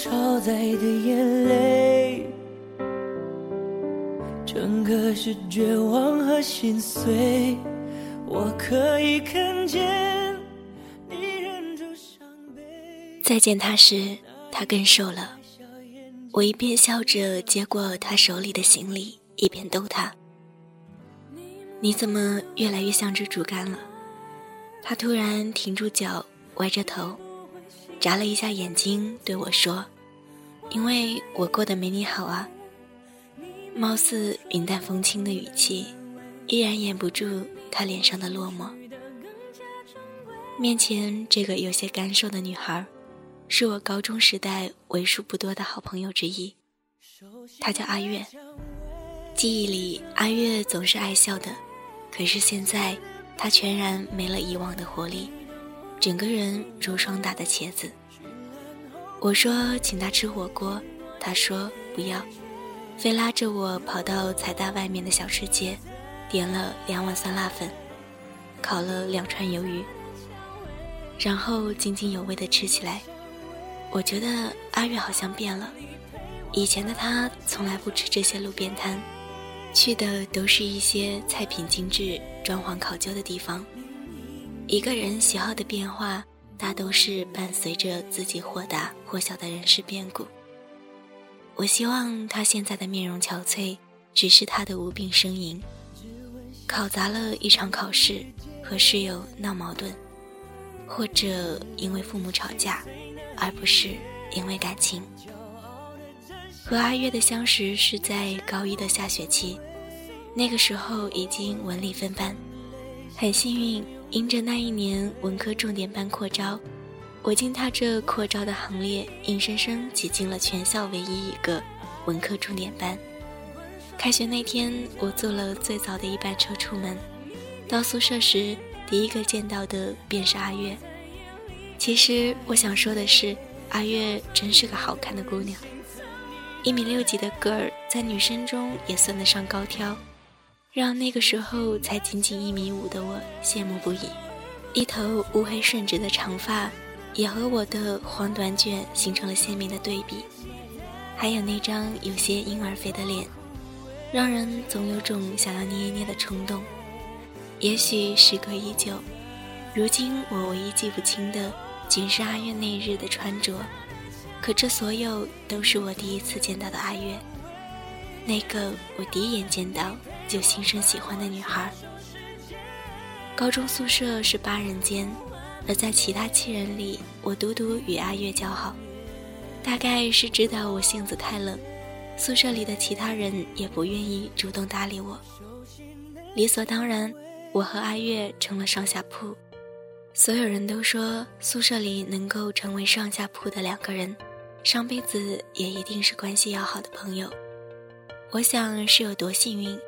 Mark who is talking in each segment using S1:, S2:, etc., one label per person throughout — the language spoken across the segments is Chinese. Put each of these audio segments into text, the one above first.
S1: 超载的眼泪，整个是绝望和心碎。我可以看见你忍住伤悲。
S2: 再见他时，他更瘦了。我一边笑着接过他手里的行李，一边逗他：“你怎么越来越像只竹竿了？”他突然停住脚，歪着头。眨了一下眼睛，对我说：“因为我过得没你好啊。”貌似云淡风轻的语气，依然掩不住他脸上的落寞。面前这个有些干瘦的女孩，是我高中时代为数不多的好朋友之一，她叫阿月。记忆里，阿月总是爱笑的，可是现在，她全然没了以往的活力。整个人如霜打的茄子。我说请他吃火锅，他说不要，非拉着我跑到财大外面的小吃街，点了两碗酸辣粉，烤了两串鱿鱼，然后津津有味地吃起来。我觉得阿月好像变了，以前的他从来不吃这些路边摊，去的都是一些菜品精致、装潢考究的地方。一个人喜好的变化，大都是伴随着自己或大或小的人事变故。我希望他现在的面容憔悴，只是他的无病呻吟，考砸了一场考试，和室友闹矛盾，或者因为父母吵架，而不是因为感情。和阿月的相识是在高一的下学期，那个时候已经文理分班，很幸运。迎着那一年文科重点班扩招，我竟踏着扩招的行列，硬生生挤进了全校唯一一个文科重点班。开学那天，我坐了最早的一班车出门，到宿舍时，第一个见到的便是阿月。其实我想说的是，阿月真是个好看的姑娘，一米六几的个儿，在女生中也算得上高挑。让那个时候才仅仅一米五的我羡慕不已，一头乌黑顺直的长发，也和我的黄短卷形成了鲜明的对比。还有那张有些婴儿肥的脸，让人总有种想要捏一捏的冲动。也许时隔已久，如今我唯一记不清的，仅是阿月那日的穿着。可这所有都是我第一次见到的阿月，那个我第一眼见到。就心生喜欢的女孩。高中宿舍是八人间，而在其他七人里，我独独与阿月交好。大概是知道我性子太冷，宿舍里的其他人也不愿意主动搭理我。理所当然，我和阿月成了上下铺。所有人都说，宿舍里能够成为上下铺的两个人，上辈子也一定是关系要好的朋友。我想是有多幸运。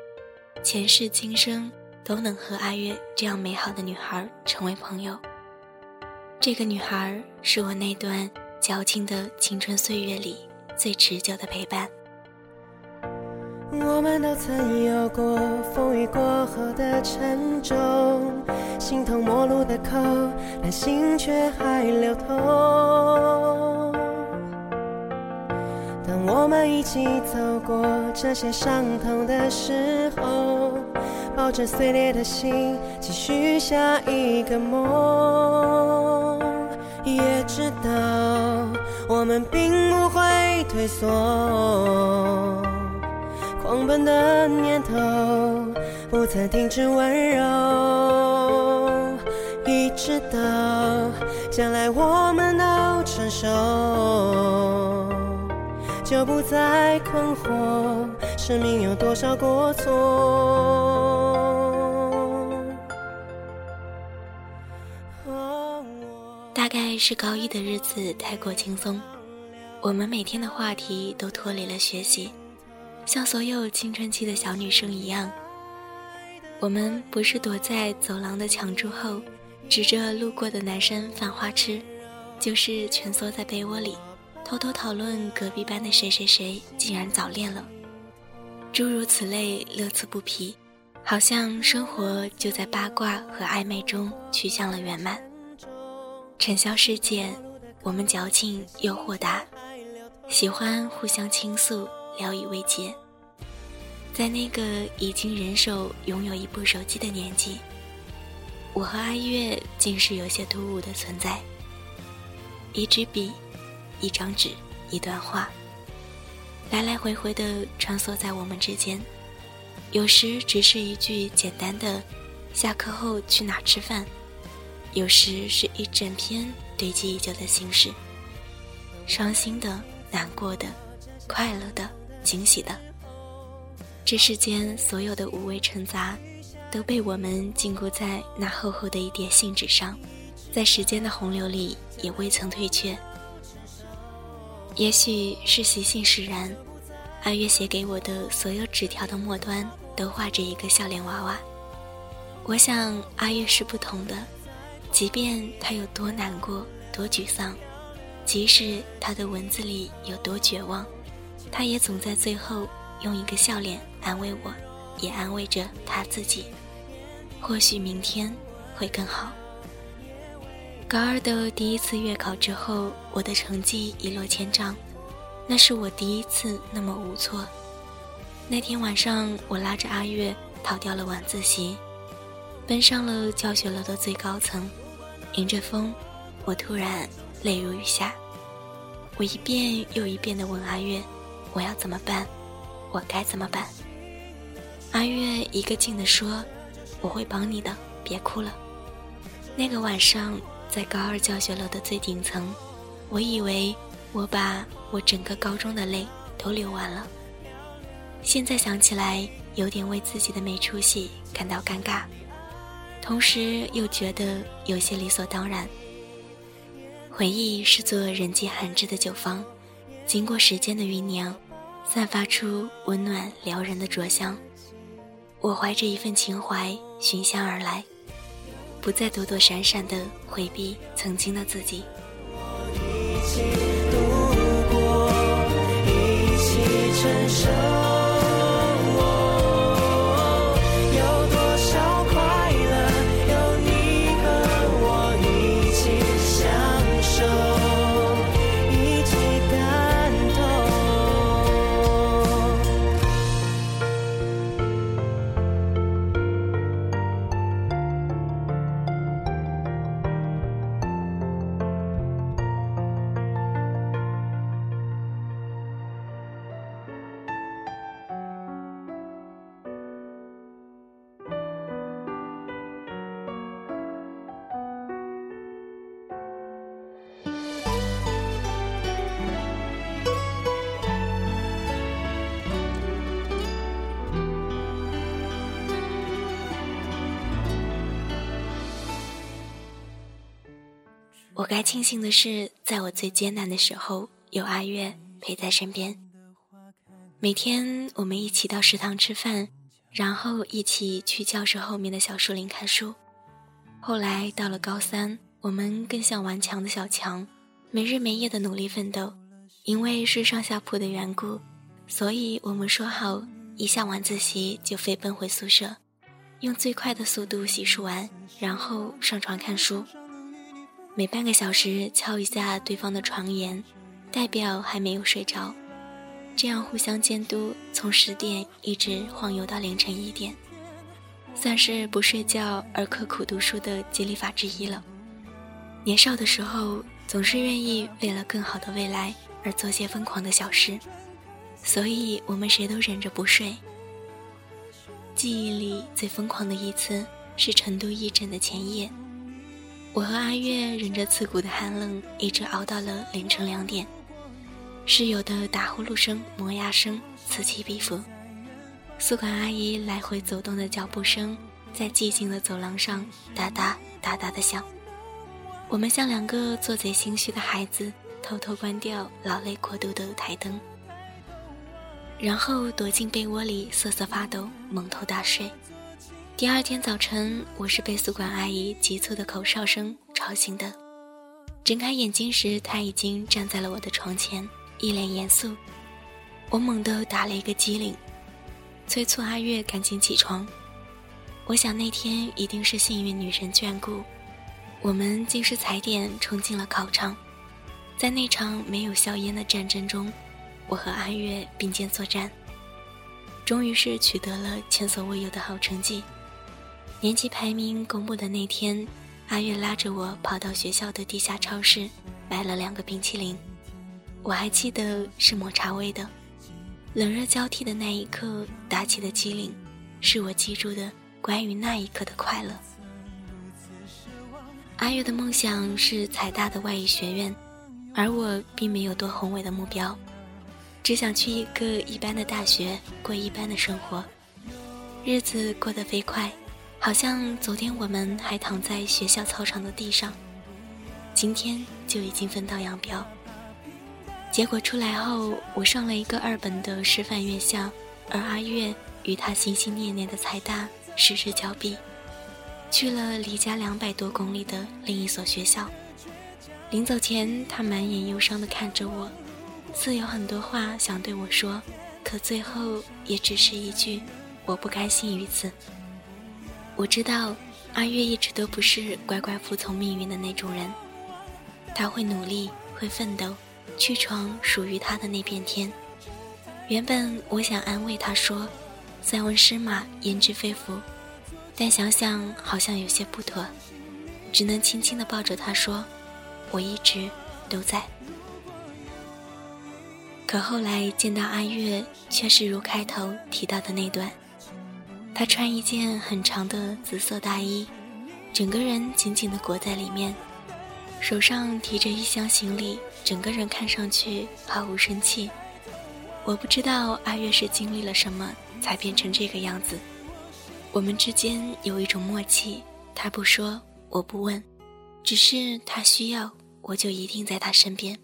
S2: 前世今生都能和阿月这样美好的女孩成为朋友。这个女孩是我那段矫情的青春岁月里最持久的陪伴。
S1: 我们都曾有过风雨过后的沉重，形同陌路的口，但心却还流通。我们一起走过这些伤痛的时候，抱着碎裂的心，继续下一个梦，也知道我们并不会退缩，狂奔的念头不曾停止温柔，一直到将来我们都成熟。就不再困惑。生命有多少过错？
S2: 大概是高一的日子太过轻松，我们每天的话题都脱离了学习，像所有青春期的小女生一样。我们不是躲在走廊的墙柱后，指着路过的男生犯花痴，就是蜷缩在被窝里，偷偷讨论隔壁班的谁谁谁竟然早恋了。诸如此类，乐此不疲，好像生活就在八卦和暧昧中趋向了圆满。尘嚣世界，我们矫情又豁达，喜欢互相倾诉，聊以慰藉。在那个已经人手拥有一部手机的年纪，我和阿月竟是有些突兀的存在。一支笔，一张纸，一段话，来来回回的穿梭在我们之间。有时只是一句简单的“下课后去哪吃饭”，有时是一整篇堆积已久的心事，伤心的、难过的、快乐的、惊喜的。这世间所有的五味陈杂，都被我们禁锢在那厚厚的一叠信纸上，在时间的洪流里也未曾退却。也许是习性使然，阿月写给我的所有纸条的末端都画着一个笑脸娃娃。我想阿月是不同的，即便他有多难过、多沮丧，即使他的文字里有多绝望，他也总在最后。用一个笑脸安慰我，也安慰着他自己。或许明天会更好。高二的第一次月考之后，我的成绩一落千丈，那是我第一次那么无措。那天晚上，我拉着阿月逃掉了晚自习，奔上了教学楼的最高层，迎着风，我突然泪如雨下。我一遍又一遍地问阿月：“我要怎么办？”我该怎么办？阿月一个劲地说：“我会帮你的，别哭了。”那个晚上，在高二教学楼的最顶层，我以为我把我整个高中的泪都流完了。现在想起来，有点为自己的没出息感到尴尬，同时又觉得有些理所当然。回忆是座人迹罕至的酒坊，经过时间的酝酿。散发出温暖撩人的灼香，我怀着一份情怀寻香而来，不再躲躲闪闪的回避曾经的自己。一起度过，一起承受。该庆幸的是，在我最艰难的时候，有阿月陪在身边。每天我们一起到食堂吃饭，然后一起去教室后面的小树林看书。后来到了高三，我们更像顽强的小强，没日没夜的努力奋斗。因为是上下铺的缘故，所以我们说好，一下晚自习就飞奔回宿舍，用最快的速度洗漱完，然后上床看书。每半个小时敲一下对方的床沿，代表还没有睡着。这样互相监督，从十点一直晃悠到凌晨一点，算是不睡觉而刻苦读书的激励法之一了。年少的时候，总是愿意为了更好的未来而做些疯狂的小事，所以我们谁都忍着不睡。记忆里最疯狂的一次是成都义诊的前夜。我和阿月忍着刺骨的寒冷，一直熬到了凌晨两点。室友的打呼噜声、磨牙声此起彼伏，宿管阿姨来回走动的脚步声在寂静的走廊上哒哒哒哒的响。我们像两个做贼心虚的孩子，偷偷关掉老泪过度的台灯，然后躲进被窝里瑟瑟发抖，蒙头大睡。第二天早晨，我是被宿管阿姨急促的口哨声吵醒的。睁开眼睛时，她已经站在了我的床前。一脸严肃，我猛地打了一个激灵，催促阿月赶紧起床。我想那天一定是幸运女神眷顾，我们竟是踩点冲进了考场。在那场没有硝烟的战争中，我和阿月并肩作战，终于是取得了前所未有的好成绩。年级排名公布的那天，阿月拉着我跑到学校的地下超市，买了两个冰淇淋。我还记得是抹茶味的，冷热交替的那一刻打起的机灵，是我记住的关于那一刻的快乐。阿月的梦想是财大的外语学院，而我并没有多宏伟的目标，只想去一个一般的大学，过一般的生活。日子过得飞快，好像昨天我们还躺在学校操场的地上，今天就已经分道扬镳。结果出来后，我上了一个二本的师范院校，而阿月与他心心念念的财大失之交臂，去了离家两百多公里的另一所学校。临走前，他满眼忧伤地看着我，似有很多话想对我说，可最后也只是一句：“我不甘心于此。”我知道，阿月一直都不是乖乖服从命运的那种人，他会努力，会奋斗。去闯属于他的那片天。原本我想安慰他说：“塞翁失马，焉知非福。”但想想好像有些不妥，只能轻轻地抱着他说：“我一直都在。”可后来见到阿月，却是如开头提到的那段。他穿一件很长的紫色大衣，整个人紧紧地裹在里面。手上提着一箱行李，整个人看上去毫无生气。我不知道阿月是经历了什么才变成这个样子。我们之间有一种默契，他不说，我不问，只是他需要，我就一定在他身边。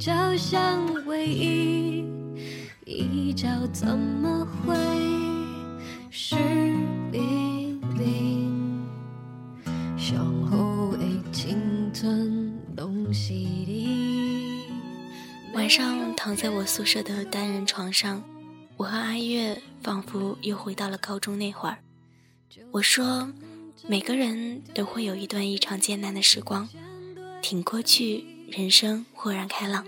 S1: 海角相偎依，一角怎么会是冰冰？向后的青春东西里。
S2: 晚上躺在我宿舍的单人床上，我和阿月仿佛又回到了高中那会儿。我说，每个人都会有一段异常艰难的时光，挺过去。人生豁然开朗，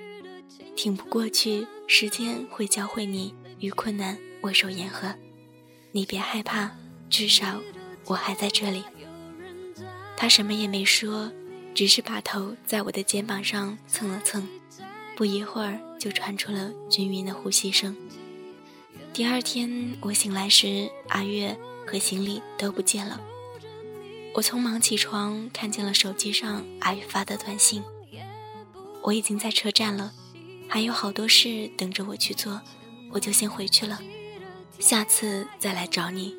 S2: 挺不过去，时间会教会你与困难握手言和。你别害怕，至少我还在这里。他什么也没说，只是把头在我的肩膀上蹭了蹭。不一会儿，就传出了均匀的呼吸声。第二天我醒来时，阿月和行李都不见了。我匆忙起床，看见了手机上阿月发的短信。我已经在车站了，还有好多事等着我去做，我就先回去了，下次再来找你。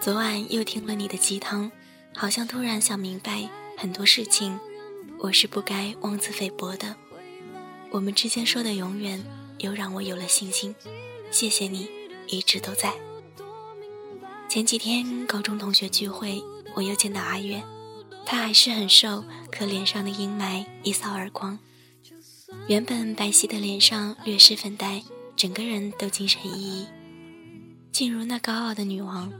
S2: 昨晚又听了你的鸡汤，好像突然想明白很多事情，我是不该妄自菲薄的。我们之间说的永远，又让我有了信心。谢谢你，一直都在。前几天高中同学聚会，我又见到阿月，她还是很瘦，可脸上的阴霾一扫而光。原本白皙的脸上略施粉黛，整个人都精神奕奕，竟如那高傲的女王，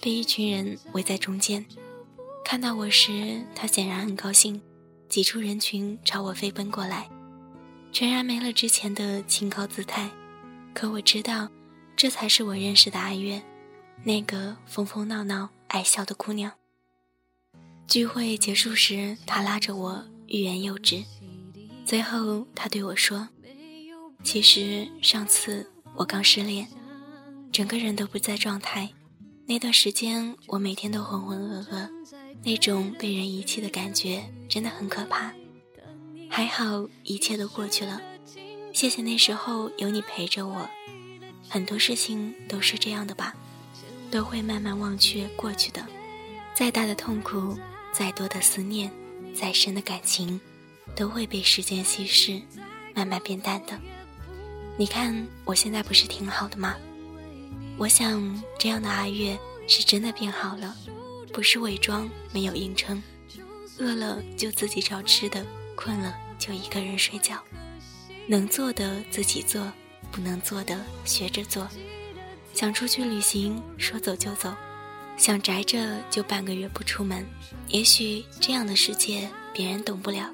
S2: 被一群人围在中间。看到我时，她显然很高兴，挤出人群朝我飞奔过来，全然没了之前的清高姿态。可我知道，这才是我认识的阿月，那个疯疯闹闹、爱笑的姑娘。聚会结束时，他拉着我欲言又止，最后他对我说：“其实上次我刚失恋，整个人都不在状态，那段时间我每天都浑浑噩噩，那种被人遗弃的感觉真的很可怕。还好一切都过去了，谢谢那时候有你陪着我。很多事情都是这样的吧，都会慢慢忘却过去的，再大的痛苦。”再多的思念，再深的感情，都会被时间稀释，慢慢变淡的。你看我现在不是挺好的吗？我想这样的阿月是真的变好了，不是伪装，没有硬撑。饿了就自己找吃的，困了就一个人睡觉。能做的自己做，不能做的学着做。想出去旅行，说走就走。想宅着就半个月不出门，也许这样的世界别人懂不了，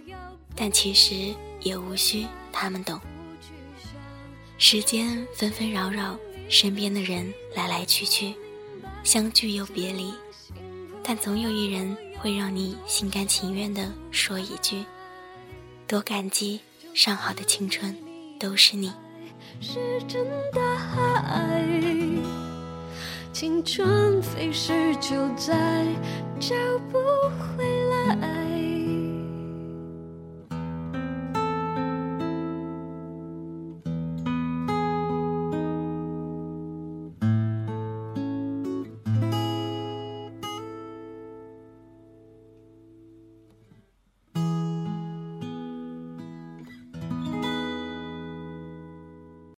S2: 但其实也无需他们懂。时间纷纷扰扰，身边的人来来去去，相聚又别离，但总有一人会让你心甘情愿地说一句：“多感激上好的青春，都是你。”是真的爱。青春飞逝，就再找不回来。